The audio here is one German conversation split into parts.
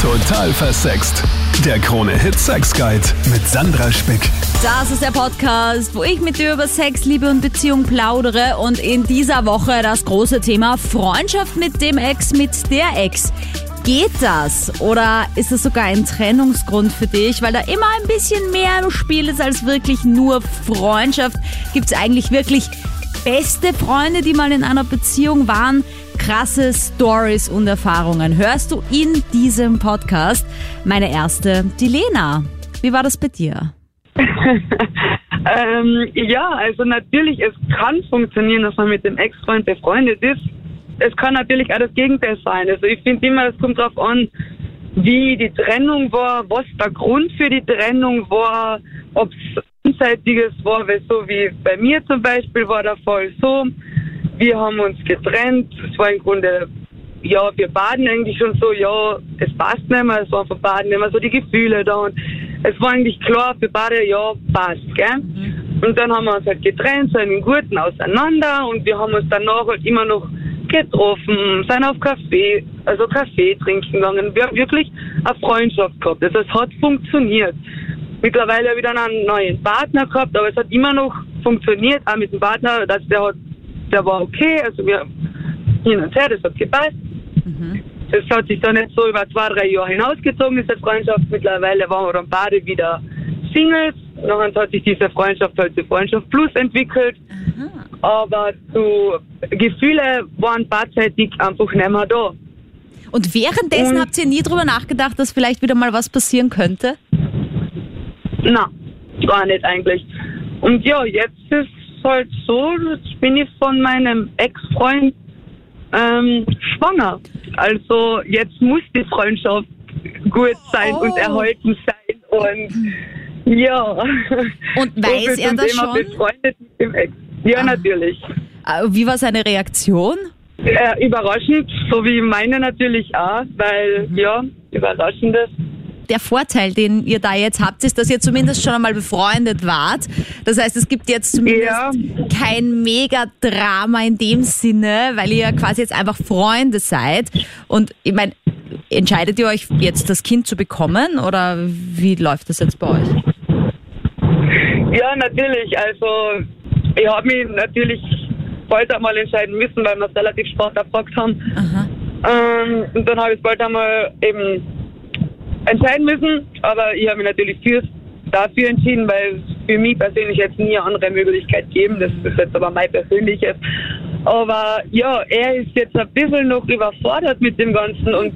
Total versext. Der Krone Hit Sex Guide mit Sandra Spick. Das ist der Podcast, wo ich mit dir über Sex, Liebe und Beziehung plaudere und in dieser Woche das große Thema Freundschaft mit dem Ex, mit der Ex. Geht das? Oder ist es sogar ein Trennungsgrund für dich, weil da immer ein bisschen mehr im Spiel ist als wirklich nur Freundschaft? Gibt es eigentlich wirklich beste Freunde, die mal in einer Beziehung waren? Krasse Stories und Erfahrungen hörst du in diesem Podcast. Meine erste, die Lena. Wie war das bei dir? ähm, ja, also natürlich, es kann funktionieren, dass man mit dem Ex-Freund befreundet ist. Es kann natürlich auch das Gegenteil sein. Also ich finde immer, es kommt darauf an, wie die Trennung war, was der Grund für die Trennung war, ob es einseitiges war, weil so wie bei mir zum Beispiel war der Fall so, wir haben uns getrennt, es war im Grunde ja, wir baden eigentlich schon so, ja, es passt nicht mehr, es war für Baden mehr so die Gefühle da und es war eigentlich klar für beide, ja, passt, gell? Mhm. Und dann haben wir uns halt getrennt, so einen guten auseinander und wir haben uns danach halt immer noch getroffen, sind auf Kaffee, also Kaffee trinken gegangen. Wir haben wirklich eine Freundschaft gehabt. Also es hat funktioniert. Mittlerweile wieder einen neuen Partner gehabt, aber es hat immer noch funktioniert, auch mit dem Partner, dass der hat, der war okay, also wir hin und her, das hat gepasst. Mhm. Das hat sich dann nicht so über zwei, drei Jahre hinausgezogen, diese Freundschaft. Mittlerweile waren wir dann beide wieder Singles. Dann hat sich diese Freundschaft halt zu Freundschaft Plus entwickelt. Mhm. Aber zu Gefühle waren beidseitig einfach nicht mehr da. Und währenddessen und, habt ihr nie drüber nachgedacht, dass vielleicht wieder mal was passieren könnte? Na, gar nicht eigentlich. Und ja, jetzt ist halt so, jetzt bin ich von meinem Ex-Freund ähm, schwanger. Also jetzt muss die Freundschaft gut sein oh. und erhalten sein und ja. Und weiß er das schon? Befreundet mit dem Ex. Ja, ah. natürlich. Äh, wie war seine Reaktion? Äh, überraschend, so wie meine natürlich auch, weil mhm. ja, überraschendes der Vorteil, den ihr da jetzt habt, ist, dass ihr zumindest schon einmal befreundet wart. Das heißt, es gibt jetzt zumindest ja. kein Mega-Drama in dem Sinne, weil ihr quasi jetzt einfach Freunde seid. Und ich meine, entscheidet ihr euch jetzt das Kind zu bekommen oder wie läuft das jetzt bei euch? Ja, natürlich. Also ich habe mich natürlich bald einmal entscheiden müssen, weil wir es relativ spät erfragt haben. Ähm, und dann habe ich es bald einmal eben entscheiden müssen, aber ich habe mich natürlich für, dafür entschieden, weil es für mich persönlich jetzt nie eine andere Möglichkeit geben. Das ist jetzt aber mein persönliches. Aber ja, er ist jetzt ein bisschen noch überfordert mit dem Ganzen und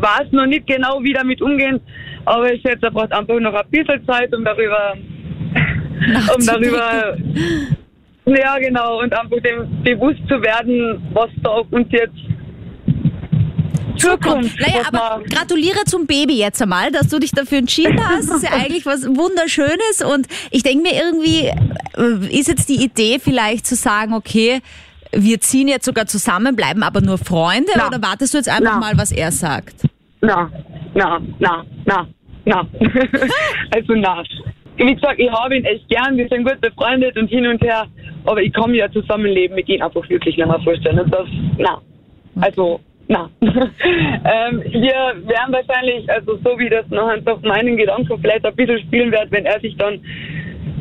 weiß noch nicht genau, wie damit umgehen. Aber ich schätze, er braucht einfach noch ein bisschen Zeit, um darüber, um darüber, ja genau, und einfach dem bewusst zu werden, was da auf uns jetzt Zukunft. Naja, aber gratuliere zum Baby jetzt einmal, dass du dich dafür entschieden hast. Das ist ja eigentlich was Wunderschönes und ich denke mir irgendwie, äh, ist jetzt die Idee vielleicht zu sagen, okay, wir ziehen jetzt sogar zusammen, bleiben aber nur Freunde na. oder wartest du jetzt einfach na. mal, was er sagt? Na, na, na, na, na. also na. Wie gesagt, ich habe ihn echt gern, wir sind gut befreundet und hin und her, aber ich kann mir ja zusammenleben mit ihm einfach wirklich nicht mehr vorstellen. Und das, na. Also, na. ähm, wir werden wahrscheinlich, also so wie das noch auf meinen Gedanken vielleicht ein bisschen spielen wird, wenn er sich dann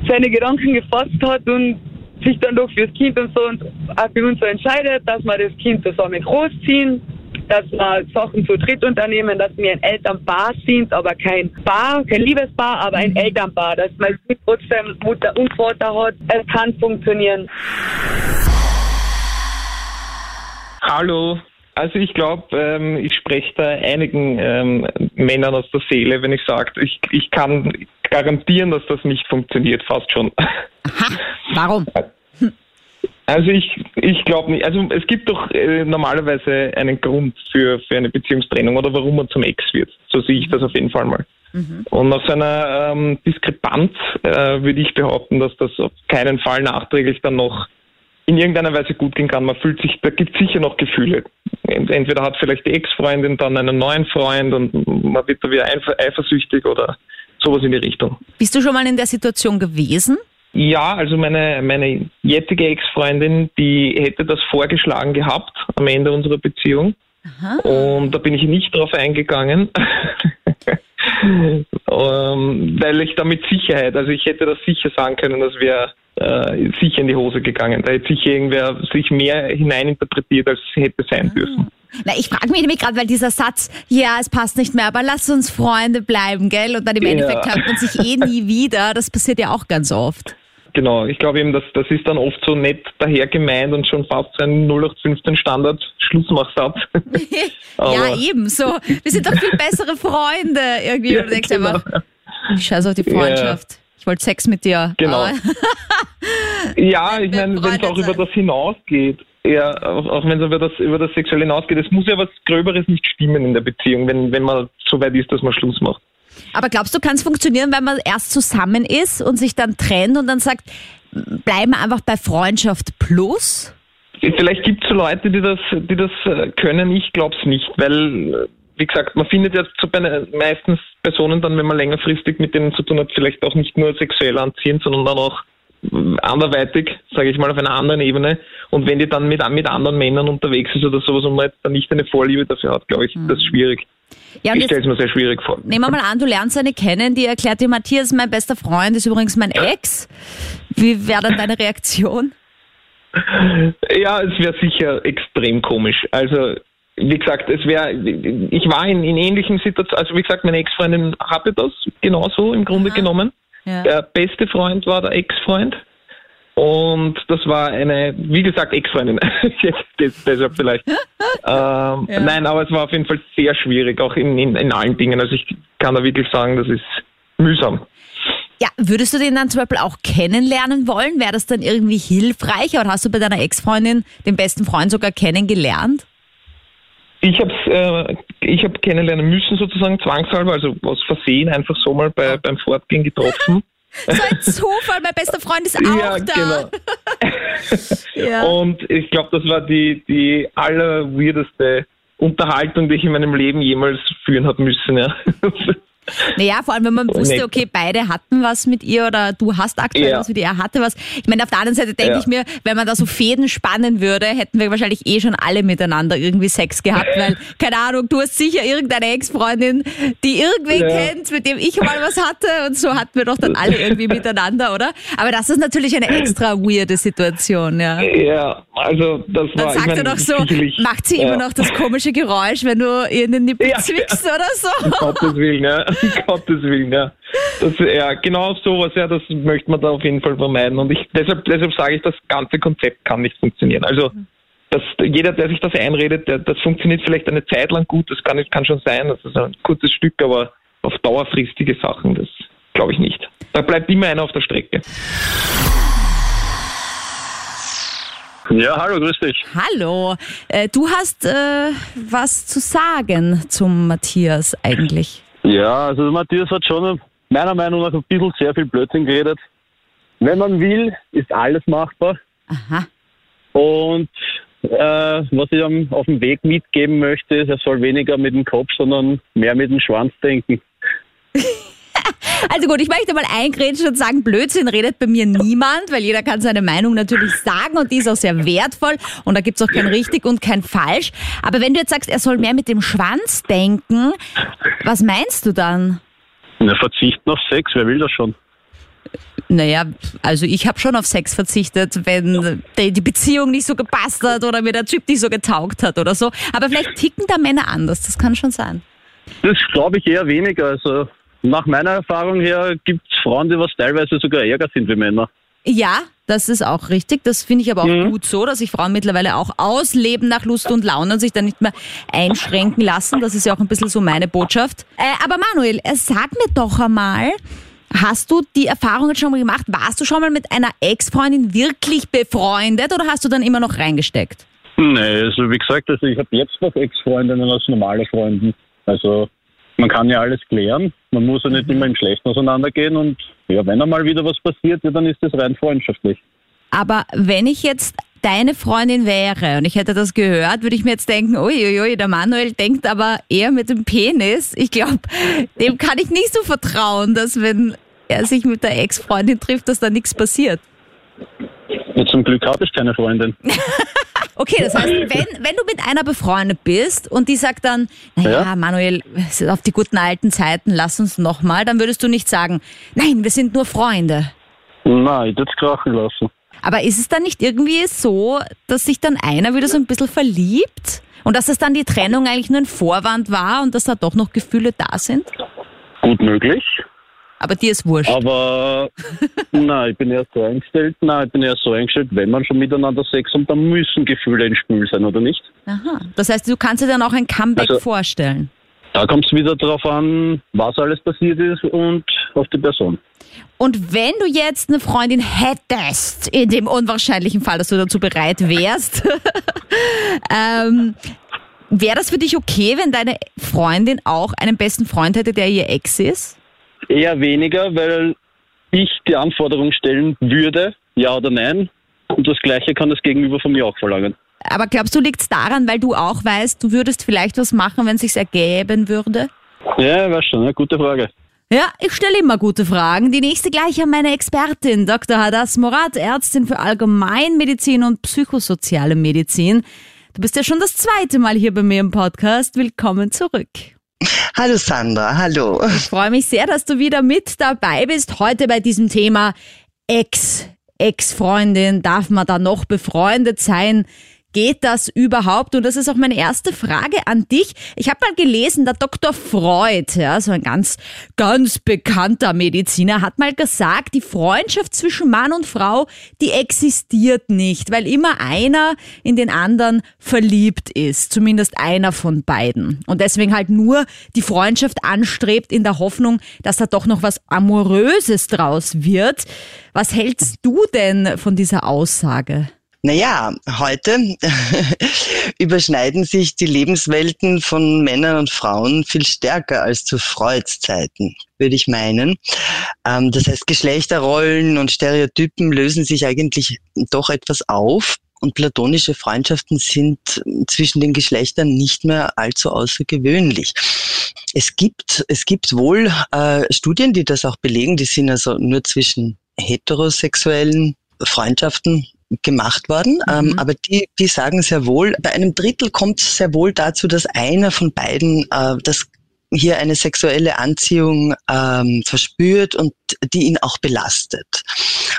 seine Gedanken gefasst hat und sich dann doch fürs Kind und so und auch für uns so entscheidet, dass wir das Kind zusammen großziehen, dass wir Sachen zu dritt unternehmen, dass wir ein Elternpaar sind, aber kein Paar, kein Liebespaar, aber ein mhm. Elternpaar, dass man trotzdem Mutter und Vater hat. Es kann funktionieren. Hallo, also ich glaube, ähm, ich spreche da einigen ähm, Männern aus der Seele, wenn ich sage, ich, ich kann garantieren, dass das nicht funktioniert, fast schon. Aha, warum? Also ich, ich glaube nicht. Also es gibt doch äh, normalerweise einen Grund für, für eine Beziehungstrennung oder warum man zum Ex wird. So sehe ich das auf jeden Fall mal. Mhm. Und nach so einer ähm, Diskrepanz äh, würde ich behaupten, dass das auf keinen Fall nachträglich dann noch in irgendeiner Weise gut gehen kann. Man fühlt sich, da gibt es sicher noch Gefühle. Entweder hat vielleicht die Ex-Freundin dann einen neuen Freund und man wird da wieder eifersüchtig oder sowas in die Richtung. Bist du schon mal in der Situation gewesen? Ja, also meine, meine jetzige Ex-Freundin, die hätte das vorgeschlagen gehabt am Ende unserer Beziehung. Und da bin ich nicht drauf eingegangen. Ähm, weil ich da mit Sicherheit, also ich hätte das sicher sagen können, das wäre äh, sicher in die Hose gegangen. Da hätte sicher irgendwer sich mehr hineininterpretiert, als es hätte sein dürfen. Na, ich frage mich nämlich gerade, weil dieser Satz, ja, es passt nicht mehr, aber lass uns Freunde bleiben, gell? Und dann im Ja. Endeffekt hört man sich eh nie wieder. Das passiert ja auch ganz oft. Genau, ich glaube eben, dass das ist dann oft so nett daher gemeint und schon fast so ein 0815 Standard Schlussmachsatz. ja, eben so. Wir sind doch viel bessere Freunde irgendwie. Und du denkst genau. einfach, ich scheiß auf die Freundschaft. Ich wollte Sex mit dir. Genau. Ja, ich meine, wenn es auch über das hinausgeht, ja, auch, auch wenn es über das, über das Sexuelle hinausgeht, es muss ja was Gröberes nicht stimmen in der Beziehung, wenn, wenn man so weit ist, dass man Schluss macht. Aber glaubst du, kann es funktionieren, wenn man erst zusammen ist und sich dann trennt und dann sagt, bleiben wir einfach bei Freundschaft plus? Vielleicht gibt es so Leute, die das, die das äh, können, ich glaube es nicht, weil, äh, wie gesagt, man findet ja zu bei, meistens Personen dann, wenn man längerfristig mit denen zu tun hat, vielleicht auch nicht nur sexuell anziehend, sondern dann auch anderweitig, sage ich mal, auf einer anderen Ebene. Und wenn die dann mit, mit anderen Männern unterwegs ist oder sowas und man dann nicht eine Vorliebe dafür hat, glaube ich, ist das schwierig. Ja, Ich stelle es mir sehr schwierig vor. nehmen wir mal an, du lernst eine kennen, die erklärt dir, Matthias, mein bester Freund ist übrigens mein Ex. Wie wäre dann deine Reaktion? Ja, es wäre sicher extrem komisch. Also, wie gesagt, es wäre, ich war in, in ähnlichen Situationen, also wie gesagt, meine Ex-Freundin hatte das genauso im Grunde genommen. Ja. Der beste Freund war der Ex-Freund. Und das war eine, wie gesagt, Ex-Freundin. Deshalb vielleicht. ähm, Nein, aber es war auf jeden Fall sehr schwierig, auch in, in, in allen Dingen. Also ich kann da wirklich sagen, das ist mühsam. Ja, würdest du den dann zum Beispiel auch kennenlernen wollen? Wäre das dann irgendwie hilfreich? Oder hast du bei deiner Ex-Freundin den besten Freund sogar kennengelernt? Ich habe äh, ich hab kennenlernen müssen sozusagen zwangshalber, also aus Versehen einfach so mal bei, beim Fortgehen getroffen. So ein Zufall, mein bester Freund ist auch ja, da. genau. Ja. Und ich glaube, das war die, die allerweirdeste Unterhaltung, die ich in meinem Leben jemals führen habe müssen. Ja. Naja, vor allem, wenn man wusste, okay, beide hatten was mit ihr oder du hast aktuell Ja. was mit ihr, er hatte was. Ich meine, auf der anderen Seite denke Ja. ich mir, wenn man da so Fäden spannen würde, hätten wir wahrscheinlich eh schon alle miteinander irgendwie Sex gehabt, weil, keine Ahnung, du hast sicher irgendeine Ex-Freundin, die irgendwen Ja. kennt, mit dem ich mal was hatte und so hatten wir doch dann alle irgendwie miteinander, oder? Aber das ist natürlich eine extra weirde Situation, ja. ja, also das Dann war. ich sagt er mein, doch so, macht sie immer noch das komische Geräusch, wenn du ihr in den Nippel zwickst oder so? Um Gottes Willen, ja. Um Gottes Willen, ja. Das, ja, genau sowas, ja, das möchte man da auf jeden Fall vermeiden. Und ich, deshalb, deshalb sage ich, das ganze Konzept kann nicht funktionieren. Also, das, jeder, der sich das einredet, der, das funktioniert vielleicht eine Zeit lang gut, das kann, kann schon sein, das ist ein kurzes Stück, aber auf dauerfristige Sachen, das glaube ich nicht. Da bleibt immer einer auf der Strecke. Ja, hallo, grüß dich. Hallo, äh, du hast äh, was zu sagen zum Matthias eigentlich. Ja, also der Matthias hat schon meiner Meinung nach ein bisschen sehr viel Blödsinn geredet. Wenn man will, ist alles machbar. Aha. Und äh, was ich ihm auf dem Weg mitgeben möchte, ist, er soll weniger mit dem Kopf, sondern mehr mit dem Schwanz denken. Also gut, ich möchte mal eingrätschen und sagen, Blödsinn redet bei mir niemand, weil jeder kann seine Meinung natürlich sagen und die ist auch sehr wertvoll und da gibt's auch kein richtig und kein falsch. Aber wenn du jetzt sagst, er soll mehr mit dem Schwanz denken, was meinst du dann? Na, verzichten auf Sex, wer will das schon? Naja, also ich habe schon auf Sex verzichtet, wenn die die Beziehung nicht so gepasst hat oder mir der Typ nicht so getaugt hat oder so. Aber vielleicht ticken da Männer anders, das kann schon sein. Das glaube ich eher weniger. Also nach meiner Erfahrung her gibt es Frauen, die was teilweise sogar ärger sind wie Männer. Ja, das ist auch richtig. Das finde ich aber auch gut so, dass sich Frauen mittlerweile auch ausleben nach Lust und Laune und sich dann nicht mehr einschränken lassen. Das ist ja auch ein bisschen so meine Botschaft. Äh, aber Manuel, äh, sag mir doch einmal, hast du die Erfahrung jetzt schon mal gemacht? Warst du schon mal mit einer Ex-Freundin wirklich befreundet oder hast du dann immer noch reingesteckt? Nee, also wie gesagt, also ich habe jetzt noch Ex-Freundinnen als normale Freunde. Also man kann ja alles klären. Man muss ja nicht immer im Schlechten auseinandergehen und ja, wenn einmal wieder was passiert, ja, dann ist das rein freundschaftlich. Aber wenn ich jetzt deine Freundin wäre und ich hätte das gehört, würde ich mir jetzt denken, uiuiui, der Manuel denkt aber eher mit dem Penis. Ich glaube, dem kann ich nicht so vertrauen, dass wenn er sich mit der Ex-Freundin trifft, dass da nichts passiert. Ja, zum Glück habe ich keine Freundin. Okay, das heißt, wenn, wenn du mit einer befreundet bist und die sagt dann, naja, Ja. Manuel, auf die guten alten Zeiten, lass uns nochmal, dann würdest du nicht sagen, nein, wir sind nur Freunde. Nein, ich würde es krachen lassen. Aber ist es dann nicht irgendwie so, dass sich dann einer wieder so ein bisschen verliebt? Und dass es dann die Trennung eigentlich nur ein Vorwand war und dass da doch noch Gefühle da sind? Gut möglich. Aber dir ist wurscht. Aber nein, ich bin eher so eingestellt. Nein, ich bin eher so eingestellt, wenn man schon miteinander Sex hat, dann müssen Gefühle ins Spiel sein, oder nicht? Aha. Das heißt, du kannst dir dann auch ein Comeback Also- vorstellen. Da kommt es wieder darauf an, was alles passiert ist und auf die Person. Und wenn du jetzt eine Freundin hättest, in dem unwahrscheinlichen Fall, dass du dazu bereit wärst, ähm, wäre das für dich okay, wenn deine Freundin auch einen besten Freund hätte, der ihr Ex ist? Eher weniger, weil ich die Anforderung stellen würde, ja oder nein. Und das Gleiche kann das Gegenüber von mir auch verlangen. Aber glaubst du, liegt es daran, weil du auch weißt, du würdest vielleicht was machen, wenn es sich ergeben würde? Ja, weiß schon, eine gute Frage. Ja, ich stelle immer gute Fragen. Die nächste gleich an meine Expertin, Dr. Hadas Morat, Ärztin für Allgemeinmedizin und psychosoziale Medizin. Du bist ja schon das zweite Mal hier bei mir im Podcast. Willkommen zurück. Hallo Sandra, hallo. Ich freue mich sehr, dass du wieder mit dabei bist. Heute bei diesem Thema Ex, Ex-Freundin. Darf man da noch befreundet sein? Geht das überhaupt? Und das ist auch meine erste Frage an dich. Ich habe mal gelesen, der Dr. Freud, ja, so ein ganz, ganz bekannter Mediziner, hat mal gesagt, die Freundschaft zwischen Mann und Frau, die existiert nicht, weil immer einer in den anderen verliebt ist. Zumindest einer von beiden. Und deswegen halt nur die Freundschaft anstrebt in der Hoffnung, dass da doch noch was Amoröses draus wird. Was hältst du denn von dieser Aussage? Naja, heute überschneiden sich die Lebenswelten von Männern und Frauen viel stärker als zu Freuds Zeiten, würde ich meinen. Ähm, das heißt, Geschlechterrollen und Stereotypen lösen sich eigentlich doch etwas auf. Und platonische Freundschaften sind zwischen den Geschlechtern nicht mehr allzu außergewöhnlich. Es gibt, es gibt wohl äh, Studien, die das auch belegen, die sind also nur zwischen heterosexuellen Freundschaften gemacht worden, ähm, aber die, die sagen sehr wohl, bei einem Drittel kommt es sehr wohl dazu, dass einer von beiden äh, das hier eine sexuelle Anziehung ähm, verspürt und die ihn auch belastet.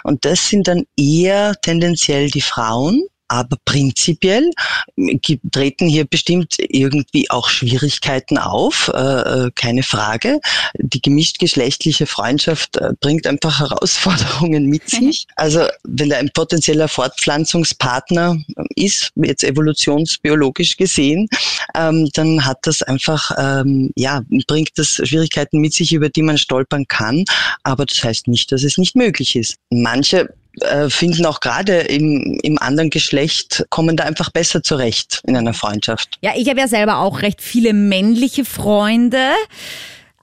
Und das sind dann eher tendenziell die Frauen, aber prinzipiell gibt- treten hier bestimmt irgendwie auch Schwierigkeiten auf, äh, äh, keine Frage. Die gemischtgeschlechtliche Freundschaft äh, bringt einfach Herausforderungen mit sich. Also wenn da ein potenzieller Fortpflanzungspartner ist, jetzt evolutionsbiologisch gesehen, ähm, dann hat das einfach, ähm, ja, bringt das Schwierigkeiten mit sich, über die man stolpern kann. Aber das heißt nicht, dass es nicht möglich ist. Manche finden auch gerade im, im anderen Geschlecht, kommen da einfach besser zurecht in einer Freundschaft. Ja, ich habe ja selber auch recht viele männliche Freunde.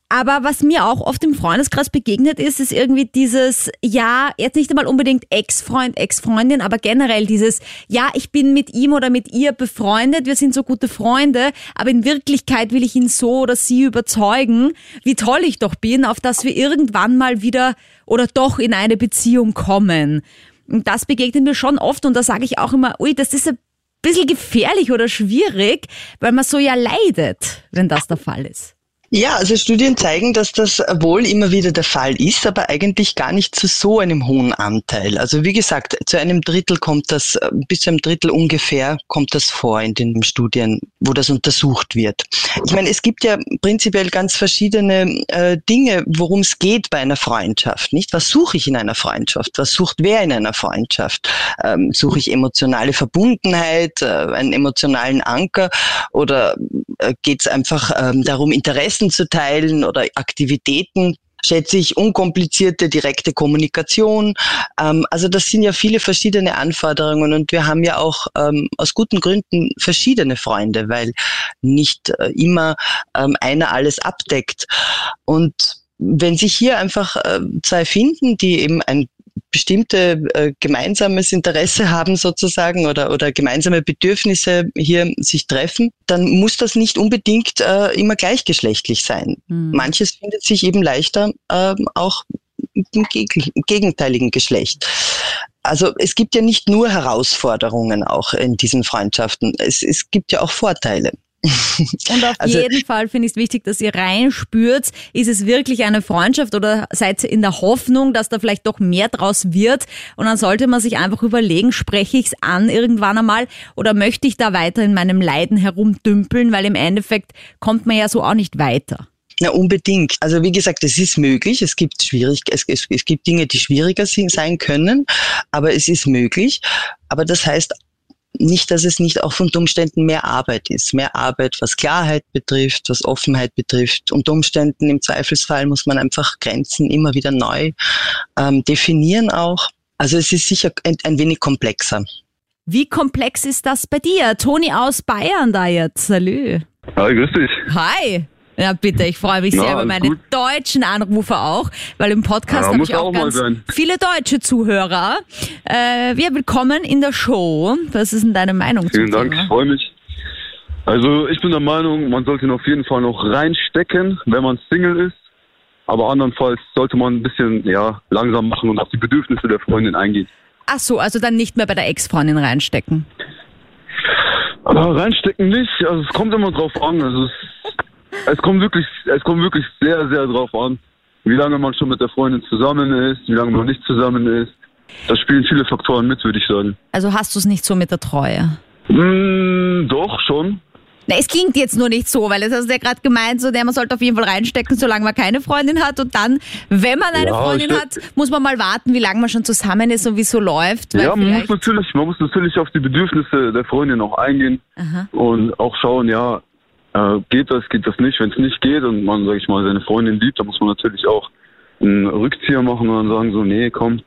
Aber was mir auch oft im Freundeskreis begegnet ist, ist irgendwie dieses, ja, jetzt nicht einmal unbedingt Ex-Freund, Ex-Freundin, aber generell dieses, ja, ich bin mit ihm oder mit ihr befreundet, wir sind so gute Freunde, aber in Wirklichkeit will ich ihn so oder sie überzeugen, wie toll ich doch bin, auf dass wir irgendwann mal wieder oder doch in eine Beziehung kommen. Und das begegnet mir schon oft und da sage ich auch immer, ui, das ist ein bisschen gefährlich oder schwierig, weil man so ja leidet, wenn das der Fall ist. Ja, also Studien zeigen, dass das wohl immer wieder der Fall ist, aber eigentlich gar nicht zu so einem hohen Anteil. Also wie gesagt, zu einem Drittel kommt das, bis zu einem Drittel ungefähr kommt das vor in den Studien, wo das untersucht wird. Ich meine, es gibt ja prinzipiell ganz verschiedene äh, Dinge, worum es geht bei einer Freundschaft, nicht? Was suche ich in einer Freundschaft? Was sucht wer in einer Freundschaft? Ähm, suche ich emotionale Verbundenheit, äh, einen emotionalen Anker oder äh, geht es einfach ähm, darum, Interessen zu teilen oder Aktivitäten? Schätze ich unkomplizierte, direkte Kommunikation. Ähm, also das sind ja viele verschiedene Anforderungen und wir haben ja auch ähm, aus guten Gründen verschiedene Freunde, weil nicht äh, immer ähm, einer alles abdeckt. Und wenn sich hier einfach äh, zwei finden, die eben ein bestimmte äh, gemeinsames Interesse haben sozusagen oder, oder gemeinsame Bedürfnisse hier sich treffen, dann muss das nicht unbedingt äh, immer gleichgeschlechtlich sein. Hm. Manches findet sich eben leichter ähm, auch im gegenteiligen Geschlecht. Also es gibt ja nicht nur Herausforderungen auch in diesen Freundschaften. Es, es gibt ja auch Vorteile. Und auf Also- jeden Fall finde ich es wichtig, dass ihr reinspürt, ist es wirklich eine Freundschaft oder seid ihr in der Hoffnung, dass da vielleicht doch mehr draus wird? Und dann sollte man sich einfach überlegen, spreche ich es an irgendwann einmal oder möchte ich da weiter in meinem Leiden herumdümpeln, weil im Endeffekt kommt man ja so auch nicht weiter. Na, unbedingt. Also wie gesagt, es ist möglich. Es gibt schwierig, es, es, es gibt Dinge, die schwieriger sind, sein können, aber es ist möglich. Aber das heißt nicht, dass es nicht auch unter Umständen mehr Arbeit ist. Mehr Arbeit, was Klarheit betrifft, was Offenheit betrifft. Unter Umständen im Zweifelsfall muss man einfach Grenzen immer wieder neu ähm, definieren auch. Also es ist sicher ein, ein wenig komplexer. Wie komplex ist das bei dir? Toni aus Bayern da jetzt. Salü. Hi, grüß dich. Hi. Ja, bitte, ich freue mich Ja, sehr über meine gut. deutschen Anrufer auch, weil im Podcast Ja, habe ich auch auch ganz viele deutsche Zuhörer. Äh, wir willkommen in der Show. Was ist denn deine Meinung Vielen Dank, ich Thema? freue mich. Also ich bin der Meinung, man sollte ihn auf jeden Fall noch reinstecken, wenn man Single ist. Aber andernfalls sollte man ein bisschen ja, langsam machen und auf die Bedürfnisse der Freundin eingehen. Ach so, also dann nicht mehr bei der Ex-Freundin reinstecken. Aber reinstecken nicht, also es kommt immer drauf an. Also es, es kommt wirklich, es kommt wirklich sehr, sehr drauf an, wie lange man schon mit der Freundin zusammen ist, wie lange man nicht zusammen ist. Da spielen viele Faktoren mit, würde ich sagen. Also hast du es nicht so mit der Treue? Mm, doch, schon. Na, es klingt jetzt nur nicht so, weil es hast du ja gerade gemeint, so, der man sollte auf jeden Fall reinstecken, solange man keine Freundin hat. Und dann, wenn man eine Ja, Freundin hat, muss man mal warten, wie lange man schon zusammen ist und wie es so läuft. Ja, man muss natürlich, man muss natürlich auf die Bedürfnisse der Freundin auch eingehen Aha. und auch schauen, ja, äh, geht das, geht das nicht. Wenn es nicht geht und man, sag ich mal, seine Freundin liebt, dann muss man natürlich auch einen Rückzieher machen und dann sagen so, nee, komm,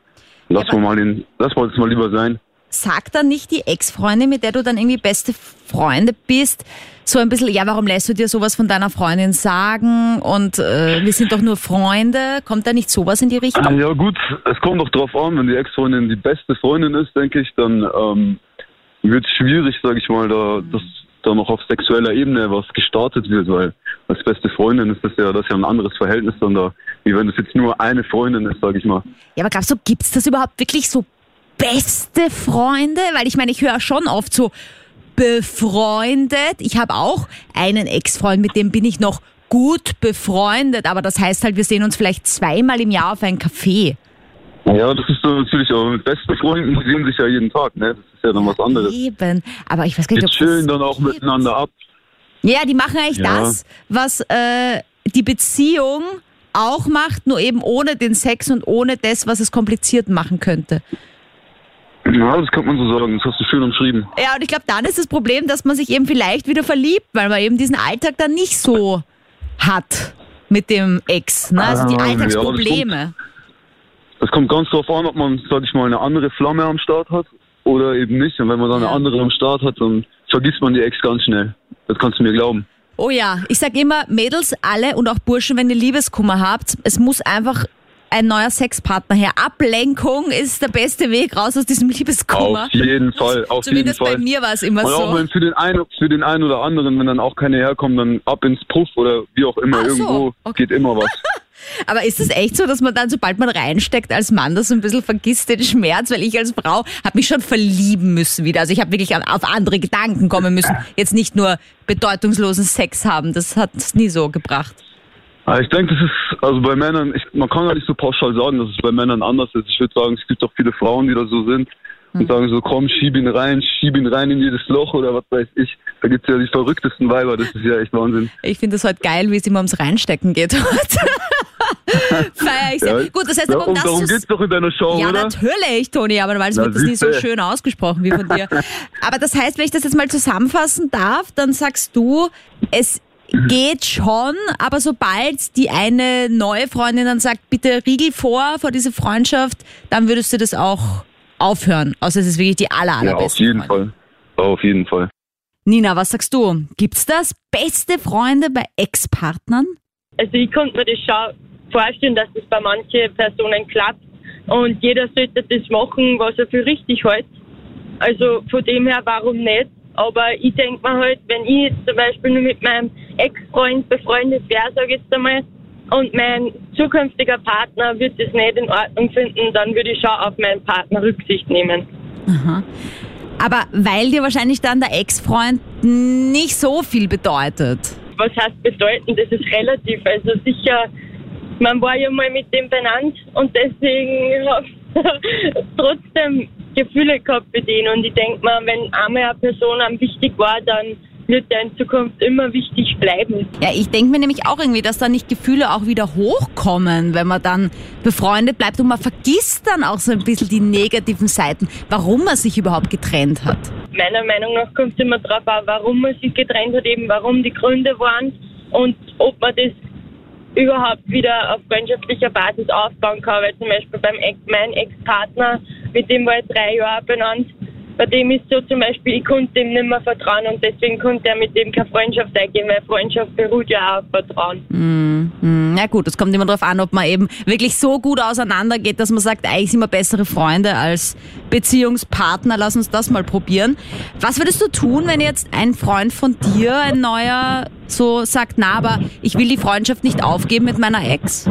lass Ja, mal den, lass mal das mal lieber sein. Sagt dann nicht die Ex-Freundin, mit der du dann irgendwie beste Freunde bist, so ein bisschen, ja, warum lässt du dir sowas von deiner Freundin sagen und äh, wir sind doch nur Freunde? Kommt da nicht sowas in die Ah, Richtung? Ja gut, es kommt doch drauf an, wenn die Ex-Freundin die beste Freundin ist, denke ich, dann ähm, wird es schwierig, sage ich mal, da, dass da noch auf sexueller Ebene was gestartet wird, weil als beste Freundin ist das ja, das ja ein anderes Verhältnis dann da, wie wenn es jetzt nur eine Freundin ist, sage ich mal. Ja, aber glaubst du, gibt's das überhaupt wirklich so beste Freunde? Weil ich meine, ich höre schon oft so befreundet. Ich habe auch einen Ex-Freund, mit dem bin ich noch gut befreundet, aber das heißt halt, wir sehen uns vielleicht zweimal im Jahr auf ein Café. Ja, das ist so natürlich, aber mit besten Freunden die sehen sich ja jeden Tag, ne? Das ist ja dann was anderes. Eben. Aber ich weiß gar Die nicht, ob chillen das dann auch gibt. miteinander ab. Ja, die machen eigentlich Ja. das, was äh, die Beziehung auch macht, nur eben ohne den Sex und ohne das, was es kompliziert machen könnte. Ja, das kann man so sagen, das hast du schön umschrieben. Ja, und ich glaube, dann ist das Problem, dass man sich eben vielleicht wieder verliebt, weil man eben diesen Alltag dann nicht so hat mit dem Ex. Ne? Also die Ah, ja, das kommt ganz drauf an, ob man, sag ich mal, eine andere Flamme am Start hat oder eben nicht. Und wenn man dann eine andere am Start hat, dann vergisst man die Ex ganz schnell. Das kannst du mir glauben. Oh ja, ich sag immer, Mädels alle und auch Burschen, wenn ihr Liebeskummer habt, es muss einfach ein neuer Sexpartner her. Ablenkung ist der beste Weg raus aus diesem Liebeskummer. Auf jeden Fall, auf jeden Zumindest bei Fall. mir war es immer Und auch so. wenn für den einen, für den einen oder anderen, wenn dann auch keine herkommen, dann ab ins Puff oder wie auch immer, Ach so, irgendwo okay. geht immer was. Aber ist es echt so, dass man dann, sobald man reinsteckt als Mann, das so ein bisschen vergisst den Schmerz? Weil ich als Frau habe mich schon verlieben müssen wieder. Also ich habe wirklich auf andere Gedanken kommen müssen. Jetzt nicht nur bedeutungslosen Sex haben. Das hat es nie so gebracht. Aber ich denke, das ist, also bei Männern, ich, man kann gar nicht so pauschal sagen, dass es bei Männern anders ist. Ich würde sagen, es gibt auch viele Frauen, die da so sind. Und sagen so, komm, schieb ihn rein, schieb ihn rein in jedes Loch oder was weiß ich. Da gibt's ja die verrücktesten Weiber, das ist ja echt Wahnsinn. Ich finde es heute geil, wie es immer ums Reinstecken geht. Feier ich sehr. Ja, Gut, das heißt ja, aber, um das darum geht's doch in deiner Show, Ja, oder? natürlich, Toni, aber weil es wird das nie so schön ausgesprochen wie von dir. aber das heißt, wenn ich das jetzt mal zusammenfassen darf, dann sagst du, es geht schon, aber sobald die eine neue Freundin dann sagt, bitte Riegel vor, vor diese Freundschaft, dann würdest du das auch aufhören. Außer es ist wirklich die aller, Ja, allerbeste auf jeden Freundin. Fall. Auf jeden Fall. Nina, was sagst du? Gibt's das? Beste Freunde bei Ex-Partnern? Also ich konnte mir das schon vorstellen, dass das bei manchen Personen klappt und jeder sollte das machen, was er für richtig hält. Also von dem her, warum nicht? Aber ich denke mir halt, wenn ich jetzt zum Beispiel nur mit meinem Ex-Freund befreundet wäre, sage ich jetzt einmal, und mein zukünftiger Partner wird es nicht in Ordnung finden, dann würde ich schon auf meinen Partner Rücksicht nehmen. Aha. Aber weil dir wahrscheinlich dann der Ex-Freund nicht so viel bedeutet. Was heißt bedeuten? Das ist relativ. Also sicher, man war ja mal mit dem benannt und deswegen habe ich trotzdem Gefühle gehabt für den. Und ich denke mal, wenn einmal eine Person einem wichtig war, dann wird der in Zukunft immer wichtig bleiben. Ja, ich denke mir nämlich auch irgendwie, dass da nicht Gefühle auch wieder hochkommen, wenn man dann befreundet bleibt und man vergisst dann auch so ein bisschen die negativen Seiten, warum man sich überhaupt getrennt hat. Meiner Meinung nach kommt es immer darauf an, warum man sich getrennt hat, eben warum die Gründe waren und ob man das überhaupt wieder auf freundschaftlicher Basis aufbauen kann. Weil zum Beispiel beim Ex, mein Ex-Partner, mit dem war ich drei Jahre benannt, bei dem ist so zum Beispiel, ich konnte ihm nicht mehr vertrauen und deswegen konnte er mit dem keine Freundschaft eingehen, weil Freundschaft beruht ja auch auf Vertrauen. Mm, mm, ja gut, es kommt immer darauf an, ob man eben wirklich so gut auseinandergeht, dass man sagt, eigentlich sind wir bessere Freunde als Beziehungspartner, lass uns das mal probieren. Was würdest du tun, wenn jetzt ein Freund von dir, ein neuer, so sagt, na, aber ich will die Freundschaft nicht aufgeben mit meiner Ex?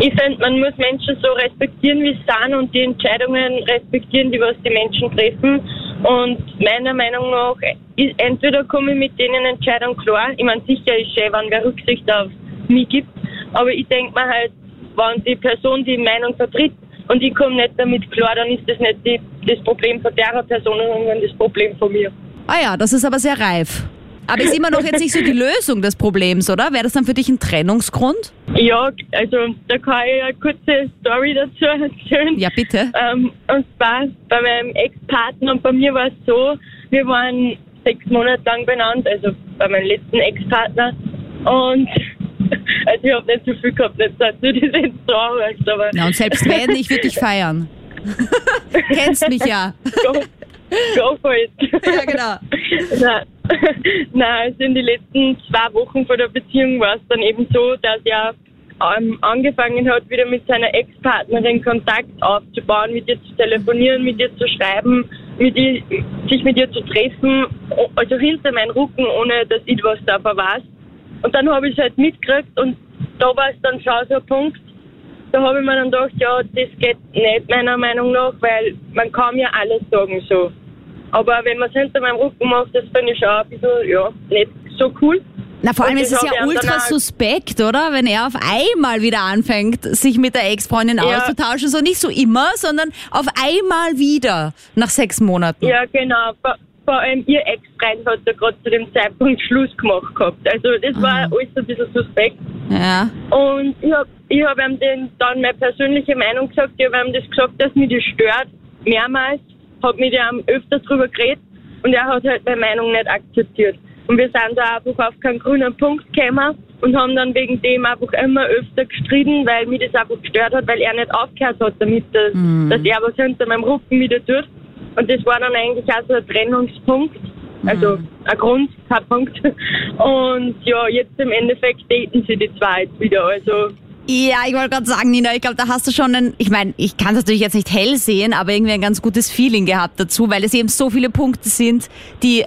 Ich finde, man muss Menschen so respektieren, wie sie sind und die Entscheidungen respektieren, die was die Menschen treffen. Und meiner Meinung nach, entweder komme ich mit denen Entscheidungen klar. Ich meine, sicher ist schön, wenn wer Rücksicht auf mich gibt. Aber ich denke mir halt, wenn die Person die Meinung vertritt und ich komme nicht damit klar, dann ist das nicht die, das Problem von der Person, sondern das Problem von mir. Ah ja, das ist aber sehr reif. Aber ist immer noch jetzt nicht so die Lösung des Problems, oder? Wäre das dann für dich ein Trennungsgrund? Ja, also da kann ich eine kurze Story dazu erzählen. Ja, bitte. Ähm, und zwar bei meinem Ex-Partner und bei mir war es so, wir waren sechs Monate lang benannt, also bei meinem letzten Ex-Partner. Und also ich habe nicht so viel gehabt, nicht dass du das jetzt so anhörst, aber... Ja, und selbst wenn, ich würde dich feiern. Kennst mich ja. Go, go for it. Ja, genau. Nein. Nein, also in den letzten zwei Wochen vor der Beziehung war es dann eben so, dass er ähm, angefangen hat, wieder mit seiner Ex-Partnerin Kontakt aufzubauen, mit ihr zu telefonieren, mit ihr zu schreiben, mit ihr, sich mit ihr zu treffen, also hinter meinen Rücken, ohne dass ich was davon weiß. Und dann habe ich es halt mitgekriegt und da war es dann schon so ein Punkt, da habe ich mir dann gedacht, ja, das geht nicht meiner Meinung nach, weil man kann ja alles sagen so. Aber wenn man es hinter meinem Rücken macht, das finde ich schon ein bisschen, ja, nicht so cool. Na, vor allem ist es ja ultra auch- suspekt, oder? Wenn er auf einmal wieder anfängt, sich mit der Ex-Freundin Ja. auszutauschen. So nicht so immer, sondern auf einmal wieder nach sechs Monaten. Ja, genau. Vor, vor allem ihr Ex-Freund hat ja gerade zu dem Zeitpunkt Schluss gemacht gehabt. Also das war Aha. alles ein bisschen suspekt. Ja. Und ich habe ich hab ihm dann meine persönliche Meinung gesagt. Ich habe ihm das gesagt, dass mich das stört. Mehrmals. Habe mit ihm öfters drüber geredet. Und er hat halt meine Meinung nicht akzeptiert. Und wir sind da einfach auf keinen grünen Punkt gekommen und haben dann wegen dem einfach immer öfter gestritten, weil mich das einfach gestört hat, weil er nicht aufgehört hat damit, dass, Mhm. dass er was hinter meinem Rücken wieder tut. Und das war dann eigentlich auch so ein Trennungspunkt. Also ein Grund, kein Punkt. Und ja, jetzt im Endeffekt daten sie die zwei jetzt wieder. Also Ja, ich wollte gerade sagen, Nina, ich glaube, da hast du schon ein, ich meine, ich kann es natürlich jetzt nicht hell sehen, aber irgendwie ein ganz gutes Feeling gehabt dazu, weil es eben so viele Punkte sind, die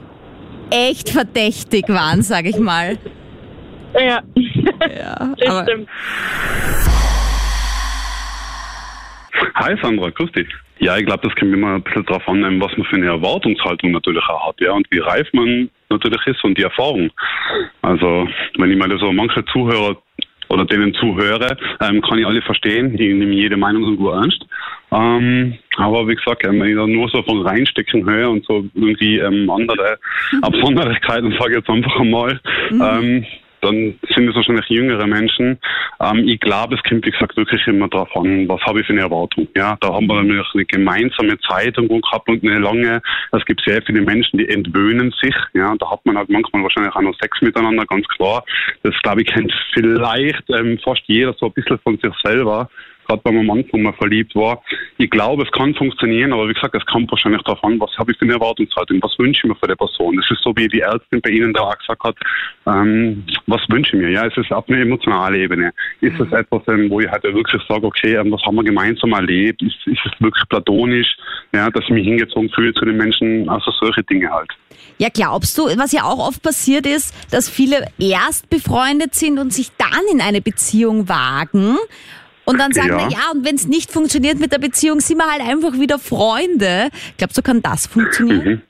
echt verdächtig waren, sag ich mal. ja, Ja, das aber, stimmt. Hi Sandra, grüß dich. Ja, ich glaube, das kommt immer ein bisschen darauf an, was man für eine Erwartungshaltung natürlich auch hat, ja, und wie reif man natürlich ist und die Erfahrung. Also, wenn ich mir so manche Zuhörer oder denen zuhöre, ähm, kann ich alle verstehen, die nehmen jede Meinung so gut ernst. Ähm, aber wie gesagt, ähm, wenn ich da nur so von reinstecken höre und so irgendwie ähm, andere Absonderlichkeiten, sage ich jetzt einfach einmal, ähm, dann sind es wahrscheinlich jüngere Menschen. Ähm, ich glaube, es kommt, wie gesagt, wirklich immer darauf an, was habe ich für eine Erwartung. Ja, da haben wir nämlich eine gemeinsame Zeit irgendwo gehabt und eine lange. Es gibt sehr viele Menschen, die entwöhnen sich. Ja, da hat man halt manchmal wahrscheinlich auch noch Sex miteinander, ganz klar. Das, glaube ich, kennt vielleicht ähm, fast jeder so ein bisschen von sich selber. Gerade wenn man am Anfang mal verliebt war. Ich glaube, es kann funktionieren, aber wie gesagt, es kommt wahrscheinlich darauf an, was habe ich für eine Erwartungshaltung, was wünsche ich mir für die Person. Das ist so, wie die Ärztin bei Ihnen da auch gesagt hat, ähm, was wünsche ich mir? Ja, es ist auf einer emotionalen Ebene. Ist es etwas, ähm, wo ich halt wirklich sage, okay, ähm, was haben wir gemeinsam erlebt? Ist, ist es wirklich platonisch, ja, dass ich mich hingezogen fühle zu den Menschen? Also solche Dinge halt. Ja, glaubst du, was ja auch oft passiert ist, dass viele erst befreundet sind und sich dann in eine Beziehung wagen und dann sagen, Ja. na ja, und wenn es nicht funktioniert mit der Beziehung, sind wir halt einfach wieder Freunde. Glaubst du, kann das funktionieren? Mhm.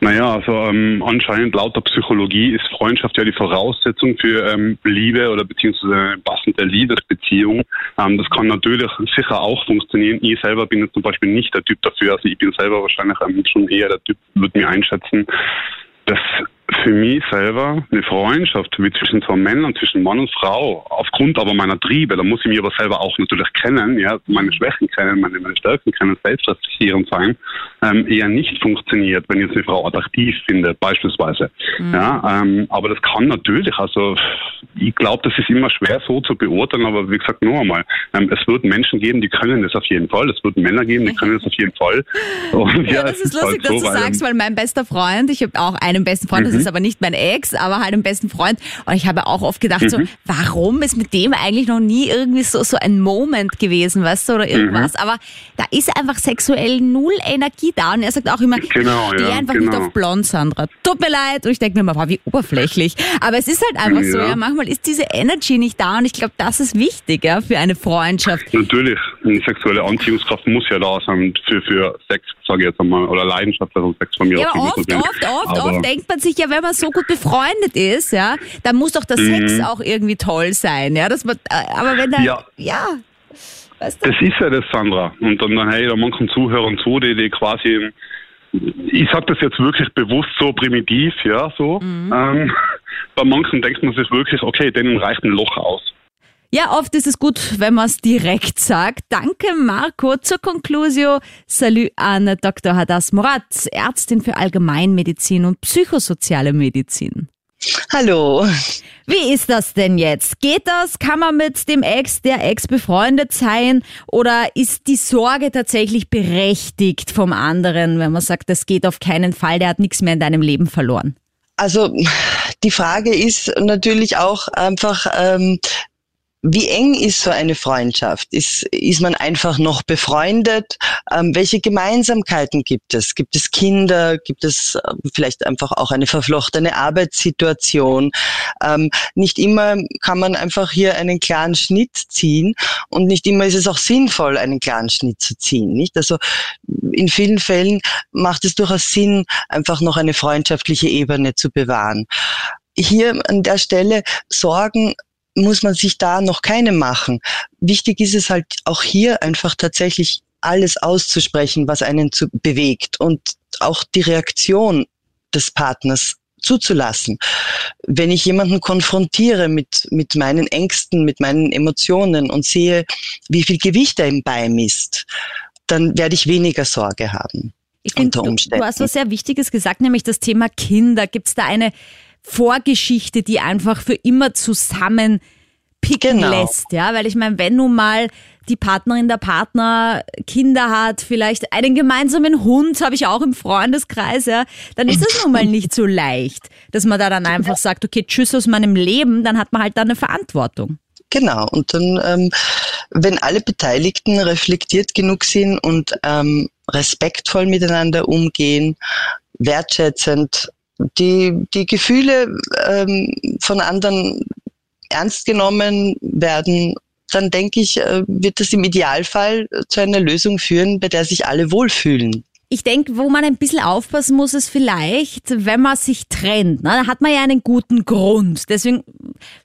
Naja, also ähm, anscheinend laut der Psychologie ist Freundschaft ja die Voraussetzung für ähm, Liebe oder beziehungsweise eine passende Liebesbeziehung. Ähm, das kann natürlich sicher auch funktionieren. Ich selber bin jetzt zum Beispiel nicht der Typ dafür. Also ich bin selber wahrscheinlich ähm, schon eher der Typ, würde mir einschätzen, dass für mich selber eine Freundschaft wie zwischen zwei Männern, zwischen Mann und Frau, aufgrund aber meiner Triebe, da muss ich mich aber selber auch natürlich kennen, ja, meine Schwächen kennen, meine, meine Stärken kennen, selbstreflektierend sein, ähm, eher nicht funktioniert, wenn ich jetzt eine Frau attraktiv finde, beispielsweise. Ja, ähm, aber das kann natürlich, also ich glaube, das ist immer schwer so zu beurteilen, aber wie gesagt, nur einmal, ähm, es wird Menschen geben, die können das auf jeden Fall, es wird Männer geben, die können das auf jeden Fall. Und, Ja, das es ist lustig, halt dass so, du weil, sagst, weil mein bester Freund, ich habe auch einen besten Freund, das Mhm. Ist aber nicht mein Ex, aber halt einen besten Freund. Und ich habe auch oft gedacht, so, Mhm. warum ist mit dem eigentlich noch nie irgendwie so, so ein Moment gewesen, weißt du, oder irgendwas. Mhm. Aber da ist einfach sexuell null Energie da. Und er sagt auch immer, Genau, ich stehe ja, einfach nicht genau. auf blond, Sandra. Tut mir leid. Und ich denke mir mal, wow, wie oberflächlich. Aber es ist halt einfach so, Ja. ja, manchmal ist diese Energy nicht da. Und ich glaube, das ist wichtig, ja, für eine Freundschaft. Natürlich, eine sexuelle Anziehungskraft muss ja da sein für, für Sex, sage ich jetzt einmal, oder Leidenschaft, also Sex von mir Ja, oft, oft, oft, Aber oft denkt man sich ja, wenn man so gut befreundet ist, ja, dann muss doch der Mhm. Sex auch irgendwie toll sein, ja, dass man, äh, aber wenn der, Ja. ja, weißt du? Das ist ja das, Sandra. Und dann, dann hey, da manchen Zuhörern zu, die, die quasi, ich sag das jetzt wirklich bewusst so primitiv, ja, so. Mhm. Ähm, bei manchen denkt man sich wirklich, okay, denen reicht ein Loch aus. Ja, oft ist es gut, wenn man es direkt sagt. Danke, Marco. Zur Conclusio, salut an Dr. Hadas Murat, Ärztin für Allgemeinmedizin und psychosoziale Medizin. Hallo. Wie ist das denn jetzt? Geht das? Kann man mit dem Ex, der Ex befreundet sein? Oder ist die Sorge tatsächlich berechtigt vom anderen, wenn man sagt, das geht auf keinen Fall, der hat nichts mehr in deinem Leben verloren? Also die Frage ist natürlich auch einfach, ähm, wie eng ist so eine Freundschaft? Ist, ist man einfach noch befreundet? Ähm, welche Gemeinsamkeiten gibt es? Gibt es Kinder? Gibt es ähm, vielleicht einfach auch eine verflochtene Arbeitssituation? Ähm, nicht immer kann man einfach hier einen klaren Schnitt ziehen und nicht immer ist es auch sinnvoll, einen klaren Schnitt zu ziehen. Nicht? Also in vielen Fällen macht es durchaus Sinn, einfach noch eine freundschaftliche Ebene zu bewahren. Hier an der Stelle Sorgen muss man sich da noch keine machen. Wichtig ist es halt auch hier einfach tatsächlich alles auszusprechen, was einen zu bewegt und auch die Reaktion des Partners zuzulassen. Wenn ich jemanden konfrontiere mit, mit meinen Ängsten, mit meinen Emotionen und sehe, wie viel Gewicht er ihm beimisst, dann werde ich weniger Sorge haben. Ich finde, Unter du, Umständen. du hast was sehr Wichtiges gesagt, nämlich das Thema Kinder. Gibt es da eine Vorgeschichte, die einfach für immer zusammen picken Genau. lässt, ja, weil ich meine, wenn nun mal die Partnerin, der Partner Kinder hat, vielleicht einen gemeinsamen Hund habe ich auch im Freundeskreis, ja, dann ist es nun mal nicht so leicht, dass man da dann einfach sagt, okay, tschüss aus meinem Leben, dann hat man halt da eine Verantwortung. Genau. Und dann, ähm, wenn alle Beteiligten reflektiert genug sind und ähm, respektvoll miteinander umgehen, wertschätzend, die, die Gefühle ähm, von anderen ernst genommen werden, dann denke ich, äh, wird das im Idealfall zu einer Lösung führen, bei der sich alle wohlfühlen. Ich denke, wo man ein bisschen aufpassen muss, ist vielleicht, wenn man sich trennt. Ne? Da hat man ja einen guten Grund. Deswegen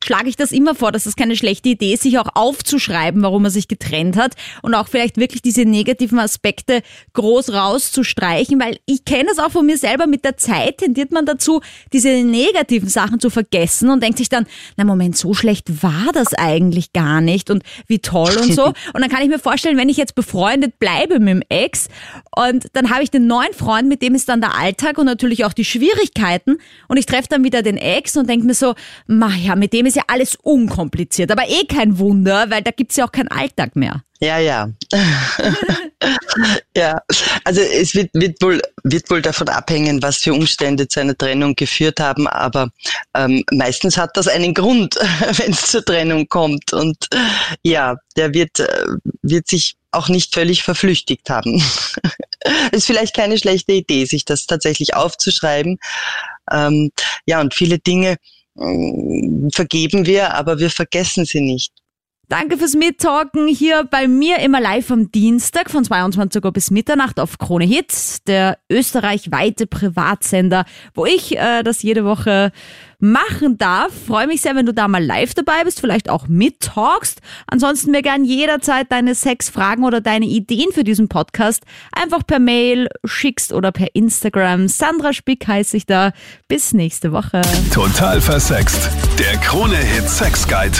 schlage ich das immer vor, dass das keine schlechte Idee ist, sich auch aufzuschreiben, warum man sich getrennt hat und auch vielleicht wirklich diese negativen Aspekte groß rauszustreichen, weil ich kenne es auch von mir selber, mit der Zeit tendiert man dazu, diese negativen Sachen zu vergessen und denkt sich dann, na Moment, so schlecht war das eigentlich gar nicht und wie toll und so. Und dann kann ich mir vorstellen, wenn ich jetzt befreundet bleibe mit dem Ex und dann habe ich den neuen Freund, mit dem ist dann der Alltag und natürlich auch die Schwierigkeiten. Und ich treffe dann wieder den Ex und denke mir so, ma ja, mit dem ist ja alles unkompliziert. Aber eh kein Wunder, weil da gibt's ja auch keinen Alltag mehr. Ja, ja. ja, also es wird, wird, wohl, wird wohl davon abhängen, was für Umstände zu einer Trennung geführt haben, aber ähm, meistens hat das einen Grund, wenn es zur Trennung kommt. Und ja, der wird, äh, wird sich auch nicht völlig verflüchtigt haben. ist vielleicht keine schlechte Idee, sich das tatsächlich aufzuschreiben. Ähm, ja, und viele Dinge äh, vergeben wir, aber wir vergessen sie nicht. Danke fürs Mittalken hier bei mir immer live am Dienstag von 22 Uhr bis Mitternacht auf Krone Hits, der österreichweite Privatsender, wo ich äh, das jede Woche machen darf. Freue mich sehr, wenn du da mal live dabei bist, vielleicht auch mittalkst. Ansonsten mir gern jederzeit deine Sexfragen oder deine Ideen für diesen Podcast einfach per Mail schickst oder per Instagram. Sandra Spick heiße ich da. Bis nächste Woche. Total versext. Der Krone-Hit Sex Guide.